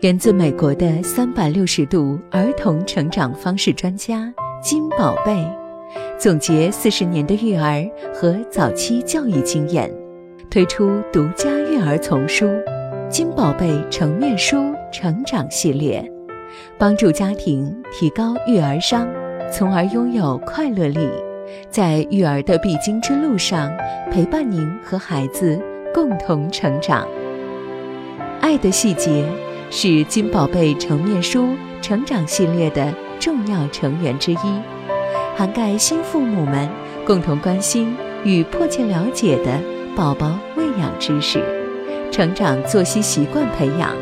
源自美国的三百六十度儿童成长方式专家金宝贝，总结四十年的育儿和早期教育经验，推出独家育儿丛书《金宝贝成面书成长系列》，帮助家庭提高育儿商，从而拥有快乐力，在育儿的必经之路上陪伴您和孩子共同成长。爱的细节。是金宝贝成面书成长系列的重要成员之一，涵盖新父母们共同关心与迫切了解的宝宝喂养知识、成长作息习惯培养，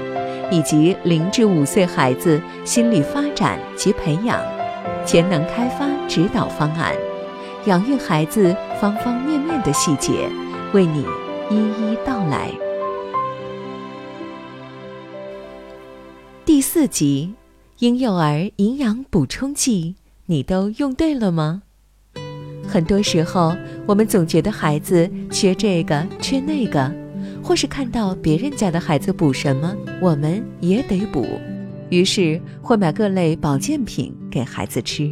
以及零至五岁孩子心理发展及培养、潜能开发指导方案，养育孩子方方面面的细节，为你一一道来。四集，婴幼儿营养补充剂，你都用对了吗？很多时候，我们总觉得孩子缺这个缺那个，或是看到别人家的孩子补什么，我们也得补，于是会买各类保健品给孩子吃。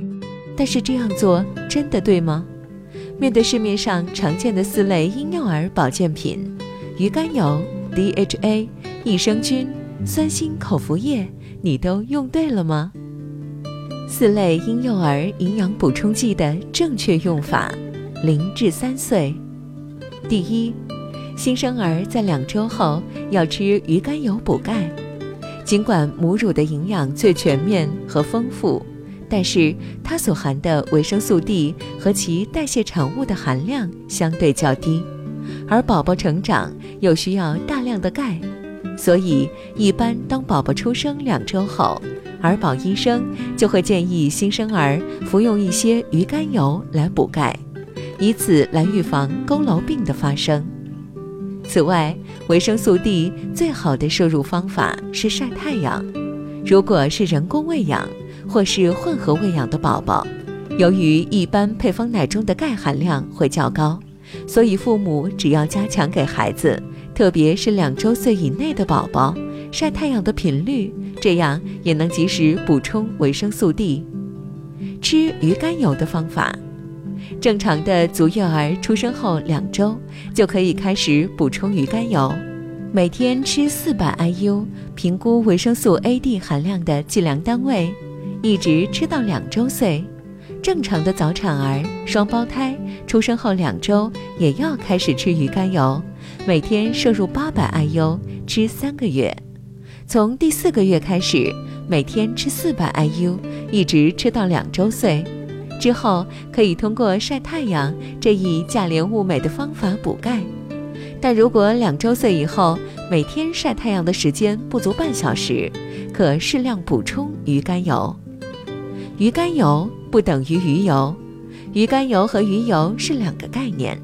但是这样做真的对吗？面对市面上常见的四类婴幼儿保健品，鱼肝油、DHA、益生菌。酸锌口服液，你都用对了吗？四类婴幼儿营养补充剂的正确用法：零至三岁。第一，新生儿在两周后要吃鱼肝油补钙。尽管母乳的营养最全面和丰富，但是它所含的维生素 D 和其代谢产物的含量相对较低，而宝宝成长又需要大量的钙。所以，一般当宝宝出生两周后，儿保医生就会建议新生儿服用一些鱼肝油来补钙，以此来预防佝偻病的发生。此外，维生素 D 最好的摄入方法是晒太阳。如果是人工喂养或是混合喂养的宝宝，由于一般配方奶中的钙含量会较高，所以父母只要加强给孩子。特别是两周岁以内的宝宝，晒太阳的频率，这样也能及时补充维生素 D。吃鱼肝油的方法，正常的足月儿出生后两周就可以开始补充鱼肝油，每天吃四百 IU，评估维生素 A、D 含量的计量单位，一直吃到两周岁。正常的早产儿、双胞胎出生后两周也要开始吃鱼肝油。每天摄入八百 IU，吃三个月，从第四个月开始，每天吃四百 IU，一直吃到两周岁，之后可以通过晒太阳这一价廉物美的方法补钙。但如果两周岁以后每天晒太阳的时间不足半小时，可适量补充鱼肝油。鱼肝油不等于鱼油，鱼肝油和鱼油是两个概念。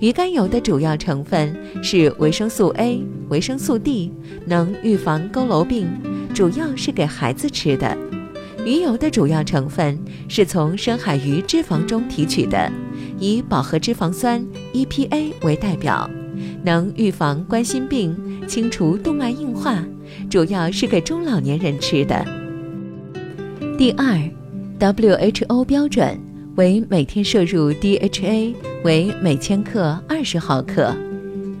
鱼肝油的主要成分是维生素 A、维生素 D，能预防佝偻病，主要是给孩子吃的。鱼油的主要成分是从深海鱼脂肪中提取的，以饱和脂肪酸 EPA 为代表，能预防冠心病、清除动脉硬化，主要是给中老年人吃的。第二，WHO 标准为每天摄入 DHA。为每千克二十毫克，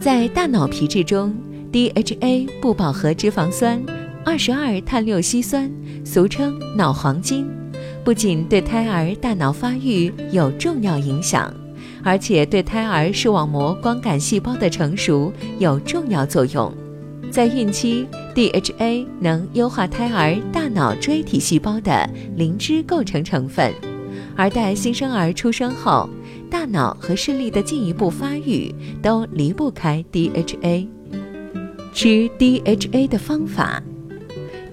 在大脑皮质中，DHA 不饱和脂肪酸二十二碳六烯酸，俗称脑黄金，不仅对胎儿大脑发育有重要影响，而且对胎儿视网膜光感细胞的成熟有重要作用。在孕期，DHA 能优化胎儿大脑锥体细胞的磷脂构成成分，而待新生儿出生后。大脑和视力的进一步发育都离不开 DHA。吃 DHA 的方法：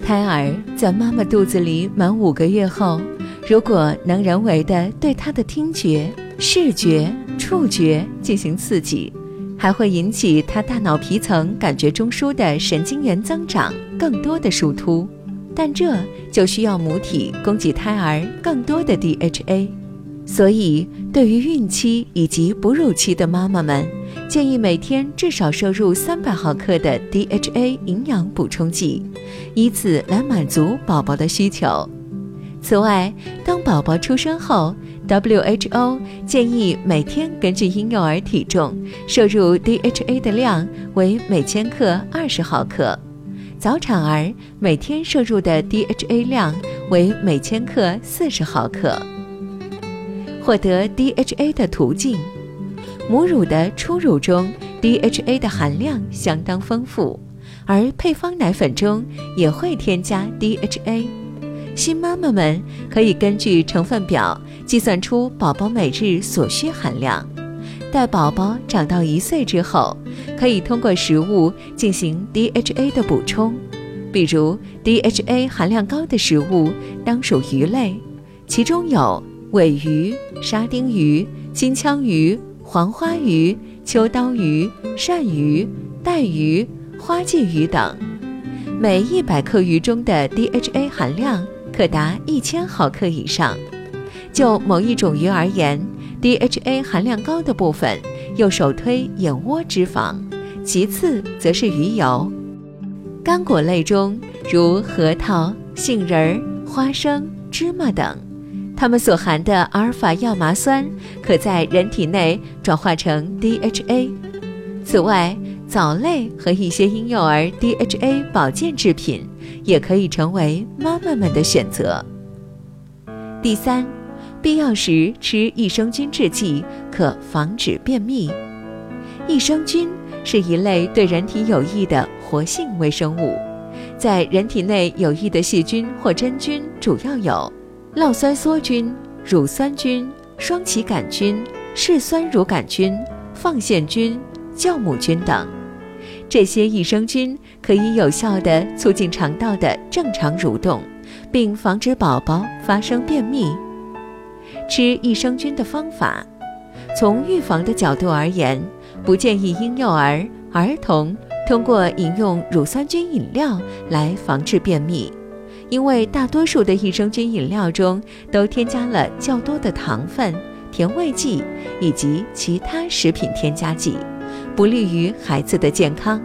胎儿在妈妈肚子里满五个月后，如果能人为的对他的听觉、视觉、触觉进行刺激，还会引起他大脑皮层感觉中枢的神经元增长更多的树突，但这就需要母体供给胎儿更多的 DHA。所以，对于孕期以及哺乳期的妈妈们，建议每天至少摄入三百毫克的 DHA 营养补充剂，以此来满足宝宝的需求。此外，当宝宝出生后，WHO 建议每天根据婴幼儿体重摄入 DHA 的量为每千克二十毫克，早产儿每天摄入的 DHA 量为每千克四十毫克。获得 DHA 的途径。母乳的初乳中，DHA 的含量相当丰富，而配方奶粉中也会添加 DHA。新妈妈们可以根据成分表计算出宝宝每日所需含量。待宝宝长到一岁之后，可以通过食物进行 DHA 的补充，比如 DHA 含量高的食物当属鱼类，其中有尾鱼、沙丁鱼、金枪鱼。黄花鱼、秋刀鱼、鳝鱼、带鱼、花鲫鱼等，每一百克鱼中的 DHA 含量可达一千毫克以上。就某一种鱼而言，DHA 含量高的部分又首推眼窝脂肪，其次则是鱼油。干果类中，如核桃、杏仁、花生、芝麻等。它们所含的阿尔法亚麻酸可在人体内转化成 DHA。此外，藻类和一些婴幼儿 DHA 保健制品也可以成为妈妈们的选择。第三，必要时吃益生菌制剂可防止便秘。益生菌是一类对人体有益的活性微生物，在人体内有益的细菌或真菌主要有。酪酸梭菌、乳酸菌、双歧杆菌、嗜酸乳杆菌、放线菌、酵母菌等，这些益生菌可以有效地促进肠道的正常蠕动，并防止宝宝发生便秘。吃益生菌的方法，从预防的角度而言，不建议婴幼儿、儿童通过饮用乳酸菌饮料来防治便秘。因为大多数的益生菌饮料中都添加了较多的糖分、甜味剂以及其他食品添加剂，不利于孩子的健康。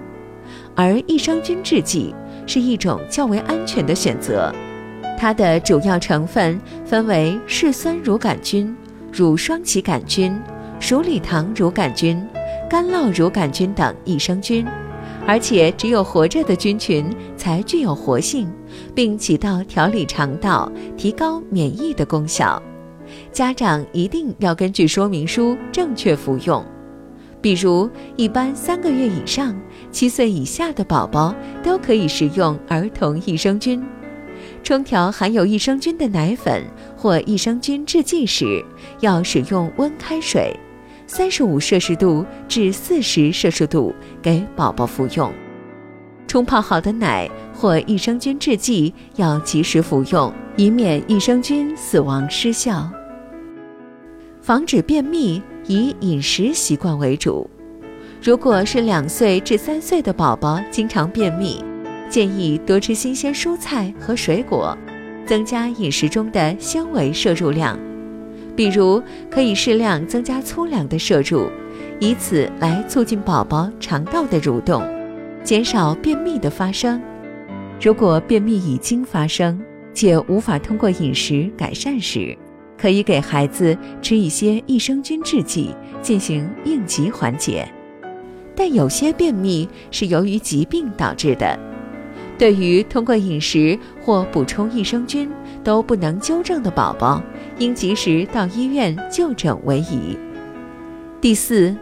而益生菌制剂是一种较为安全的选择，它的主要成分分为嗜酸乳杆菌、乳双歧杆菌、鼠李糖乳杆菌、干酪乳杆菌等益生菌。而且，只有活着的菌群才具有活性，并起到调理肠道、提高免疫的功效。家长一定要根据说明书正确服用。比如，一般三个月以上、七岁以下的宝宝都可以食用儿童益生菌。冲调含有益生菌的奶粉或益生菌制剂时，要使用温开水。三十五摄氏度至四十摄氏度给宝宝服用，冲泡好的奶或益生菌制剂要及时服用，以免益生菌死亡失效。防止便秘以饮食习惯为主，如果是两岁至三岁的宝宝经常便秘，建议多吃新鲜蔬菜和水果，增加饮食中的纤维摄入量。比如，可以适量增加粗粮的摄入，以此来促进宝宝肠道的蠕动，减少便秘的发生。如果便秘已经发生且无法通过饮食改善时，可以给孩子吃一些益生菌制剂进行应急缓解。但有些便秘是由于疾病导致的。对于通过饮食或补充益生菌都不能纠正的宝宝，应及时到医院就诊为宜。第四，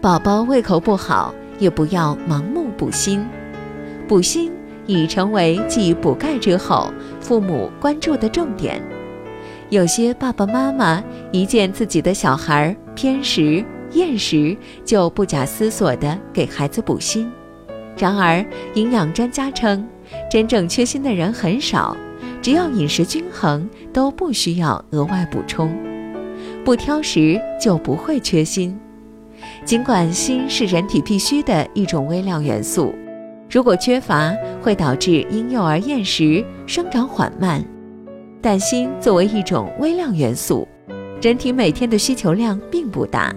宝宝胃口不好也不要盲目补锌。补锌已成为继补钙之后父母关注的重点。有些爸爸妈妈一见自己的小孩偏食厌食，就不假思索地给孩子补锌。然而，营养专家称，真正缺锌的人很少，只要饮食均衡，都不需要额外补充。不挑食就不会缺锌。尽管锌是人体必需的一种微量元素，如果缺乏会导致婴幼儿厌食、生长缓慢。但锌作为一种微量元素，人体每天的需求量并不大。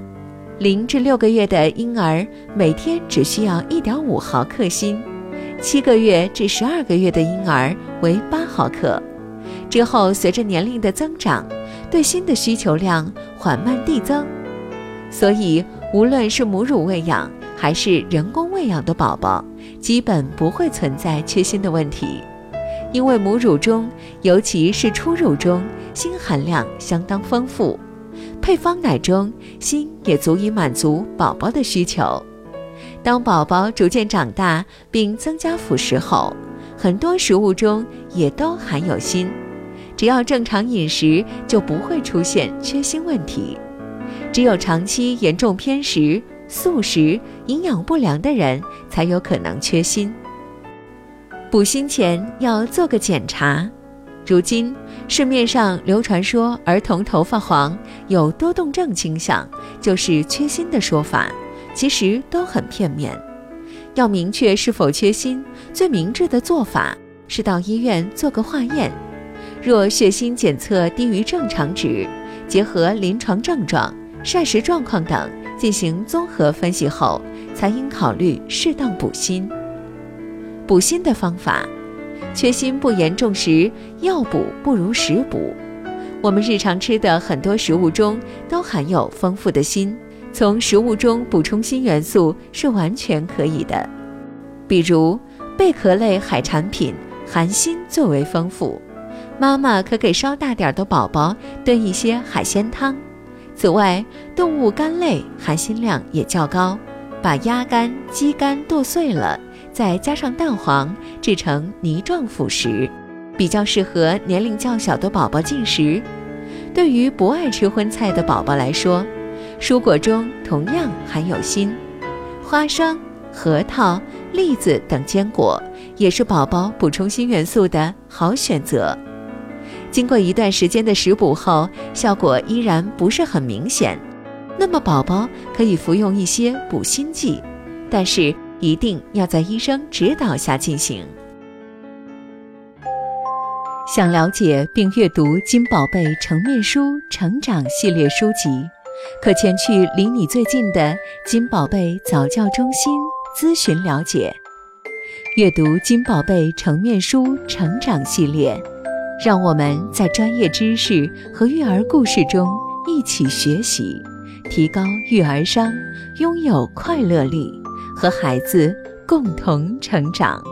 零至六个月的婴儿每天只需要一点五毫克锌，七个月至十二个月的婴儿为八毫克。之后，随着年龄的增长，对锌的需求量缓慢递增。所以，无论是母乳喂养还是人工喂养的宝宝，基本不会存在缺锌的问题，因为母乳中，尤其是初乳中，锌含量相当丰富。配方奶中，锌也足以满足宝宝的需求。当宝宝逐渐长大并增加辅食后，很多食物中也都含有锌。只要正常饮食，就不会出现缺锌问题。只有长期严重偏食、素食、营养不良的人，才有可能缺锌。补锌前要做个检查。如今市面上流传说儿童头发黄有多动症倾向，就是缺锌的说法，其实都很片面。要明确是否缺锌，最明智的做法是到医院做个化验。若血锌检测低于正常值，结合临床症状、膳食状况等进行综合分析后，才应考虑适当补锌。补锌的方法。缺锌不严重时，药补不如食补。我们日常吃的很多食物中都含有丰富的锌，从食物中补充锌元素是完全可以的。比如贝壳类海产品含锌最为丰富，妈妈可给稍大点的宝宝炖一些海鲜汤。此外，动物肝类含锌量也较高，把鸭肝、鸡肝剁碎了。再加上蛋黄制成泥状辅食，比较适合年龄较小的宝宝进食。对于不爱吃荤菜的宝宝来说，蔬果中同样含有锌，花生、核桃、栗子等坚果也是宝宝补充锌元素的好选择。经过一段时间的食补后，效果依然不是很明显，那么宝宝可以服用一些补锌剂，但是。一定要在医生指导下进行。想了解并阅读《金宝贝成面书成长系列书籍，可前去离你最近的金宝贝早教中心咨询了解。阅读《金宝贝成面书成长系列，让我们在专业知识和育儿故事中一起学习，提高育儿商，拥有快乐力。和孩子共同成长。